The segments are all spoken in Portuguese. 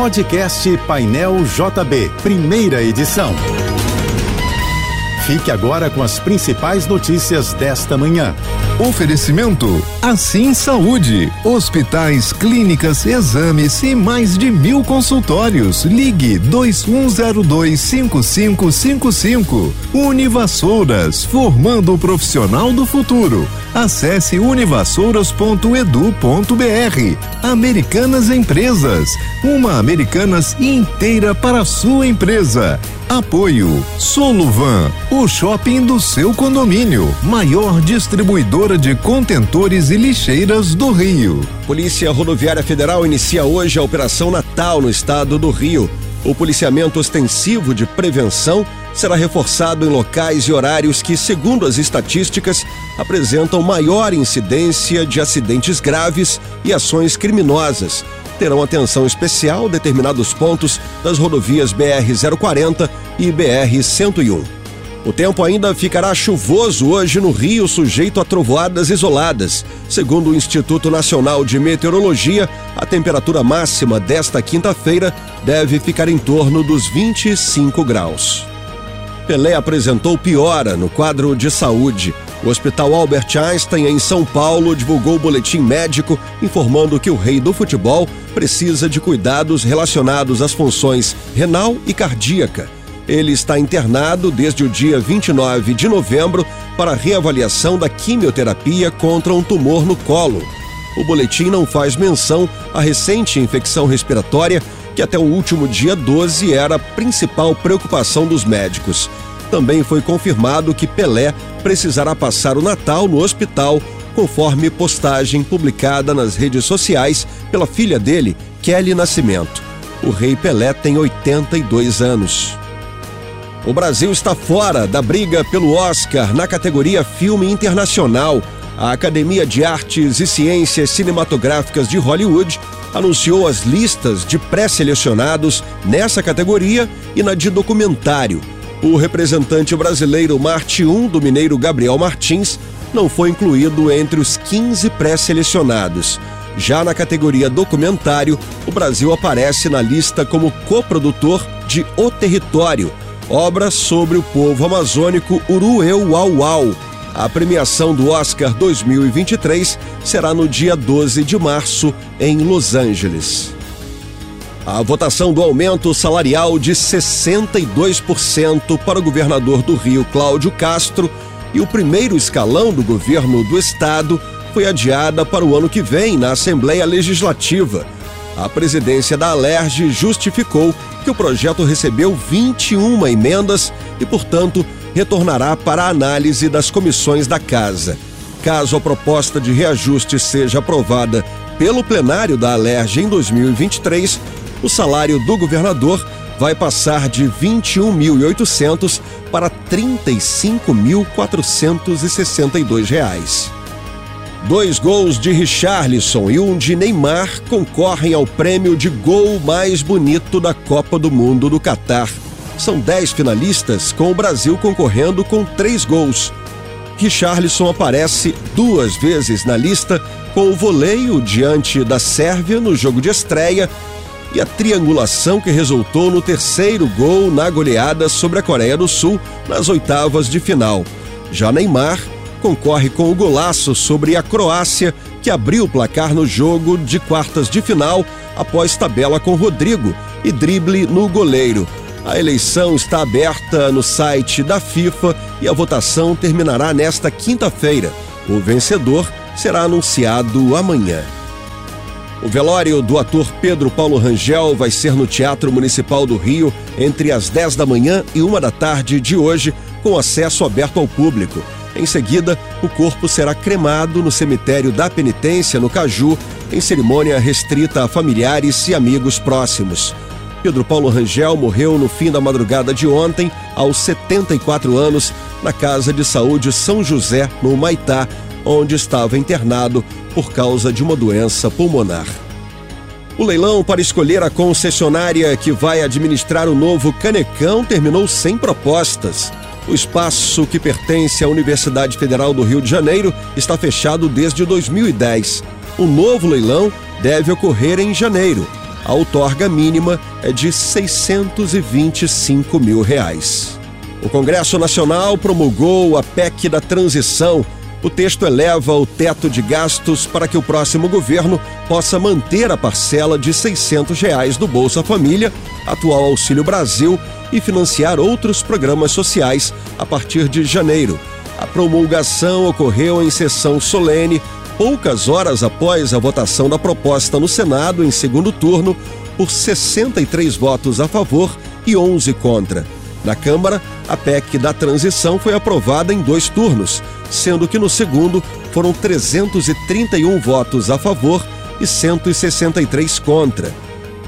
Podcast Painel JB, primeira edição. Fique agora com as principais notícias desta manhã. Oferecimento Assim Saúde, hospitais, clínicas, exames e mais de mil consultórios. Ligue 21025555. Univassouras, formando o profissional do futuro. Acesse univassouras.edu.br. Americanas Empresas, uma Americanas inteira para a sua empresa. Apoio Soluvan, o shopping do seu condomínio, maior distribuidora de contentores e lixeiras do Rio. Polícia Rodoviária Federal inicia hoje a Operação Natal no estado do Rio. O policiamento ostensivo de prevenção será reforçado em locais e horários que, segundo as estatísticas, apresentam maior incidência de acidentes graves e ações criminosas. Terão atenção especial determinados pontos das rodovias BR-040 e BR-101. O tempo ainda ficará chuvoso hoje no Rio, sujeito a trovoadas isoladas. Segundo o Instituto Nacional de Meteorologia, a temperatura máxima desta quinta-feira deve ficar em torno dos 25 graus. Pelé apresentou piora no quadro de saúde. O Hospital Albert Einstein, em São Paulo, divulgou o boletim médico informando que o rei do futebol precisa de cuidados relacionados às funções renal e cardíaca. Ele está internado desde o dia 29 de novembro para reavaliação da quimioterapia contra um tumor no colo. O boletim não faz menção à recente infecção respiratória, que até o último dia 12 era a principal preocupação dos médicos. Também foi confirmado que Pelé precisará passar o Natal no hospital, conforme postagem publicada nas redes sociais pela filha dele, Kelly Nascimento. O rei Pelé tem 82 anos. O Brasil está fora da briga pelo Oscar na categoria Filme Internacional. A Academia de Artes e Ciências Cinematográficas de Hollywood anunciou as listas de pré-selecionados nessa categoria e na de documentário. O representante brasileiro Marte 1 do mineiro Gabriel Martins não foi incluído entre os 15 pré-selecionados. Já na categoria documentário, o Brasil aparece na lista como coprodutor de O Território, obra sobre o povo amazônico Urueu Uau. A premiação do Oscar 2023 será no dia 12 de março, em Los Angeles. A votação do aumento salarial de 62% para o governador do Rio, Cláudio Castro, e o primeiro escalão do governo do estado foi adiada para o ano que vem na Assembleia Legislativa. A presidência da Alerj justificou que o projeto recebeu 21 emendas e, portanto, retornará para a análise das comissões da Casa. Caso a proposta de reajuste seja aprovada pelo plenário da Alerj em 2023, o salário do governador vai passar de 21.800 para 35.462 reais. Dois gols de Richarlison e um de Neymar concorrem ao prêmio de gol mais bonito da Copa do Mundo do Catar. São dez finalistas, com o Brasil concorrendo com três gols. Richarlison aparece duas vezes na lista com o voleio diante da Sérvia no jogo de estreia e a triangulação que resultou no terceiro gol na goleada sobre a Coreia do Sul nas oitavas de final. Já Neymar concorre com o golaço sobre a Croácia, que abriu o placar no jogo de quartas de final após tabela com Rodrigo e drible no goleiro. A eleição está aberta no site da FIFA e a votação terminará nesta quinta-feira. O vencedor será anunciado amanhã. O velório do ator Pedro Paulo Rangel vai ser no Teatro Municipal do Rio entre as 10 da manhã e uma da tarde de hoje, com acesso aberto ao público. Em seguida, o corpo será cremado no cemitério da Penitência, no Caju, em cerimônia restrita a familiares e amigos próximos. Pedro Paulo Rangel morreu no fim da madrugada de ontem, aos 74 anos, na Casa de Saúde São José, no Maitá, onde estava internado por causa de uma doença pulmonar. O leilão para escolher a concessionária que vai administrar o novo Canecão terminou sem propostas. O espaço que pertence à Universidade Federal do Rio de Janeiro está fechado desde 2010. O novo leilão deve ocorrer em janeiro. A outorga mínima é de 625 mil reais. O Congresso Nacional promulgou a PEC da transição. O texto eleva o teto de gastos para que o próximo governo possa manter a parcela de 600 reais do Bolsa Família, atual Auxílio Brasil, e financiar outros programas sociais a partir de janeiro. A promulgação ocorreu em sessão solene, poucas horas após a votação da proposta no Senado em segundo turno, por 63 votos a favor e 11 contra. Na Câmara, a PEC da transição foi aprovada em dois turnos, sendo que no segundo foram 331 votos a favor e 163 contra.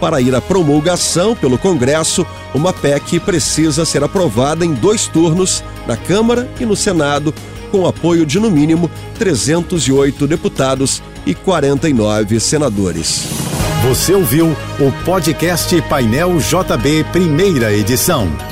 Para ir à promulgação pelo Congresso, uma PEC precisa ser aprovada em dois turnos, na Câmara e no Senado, com apoio de no mínimo 308 deputados e 49 senadores. Você ouviu o podcast Painel JB, primeira edição.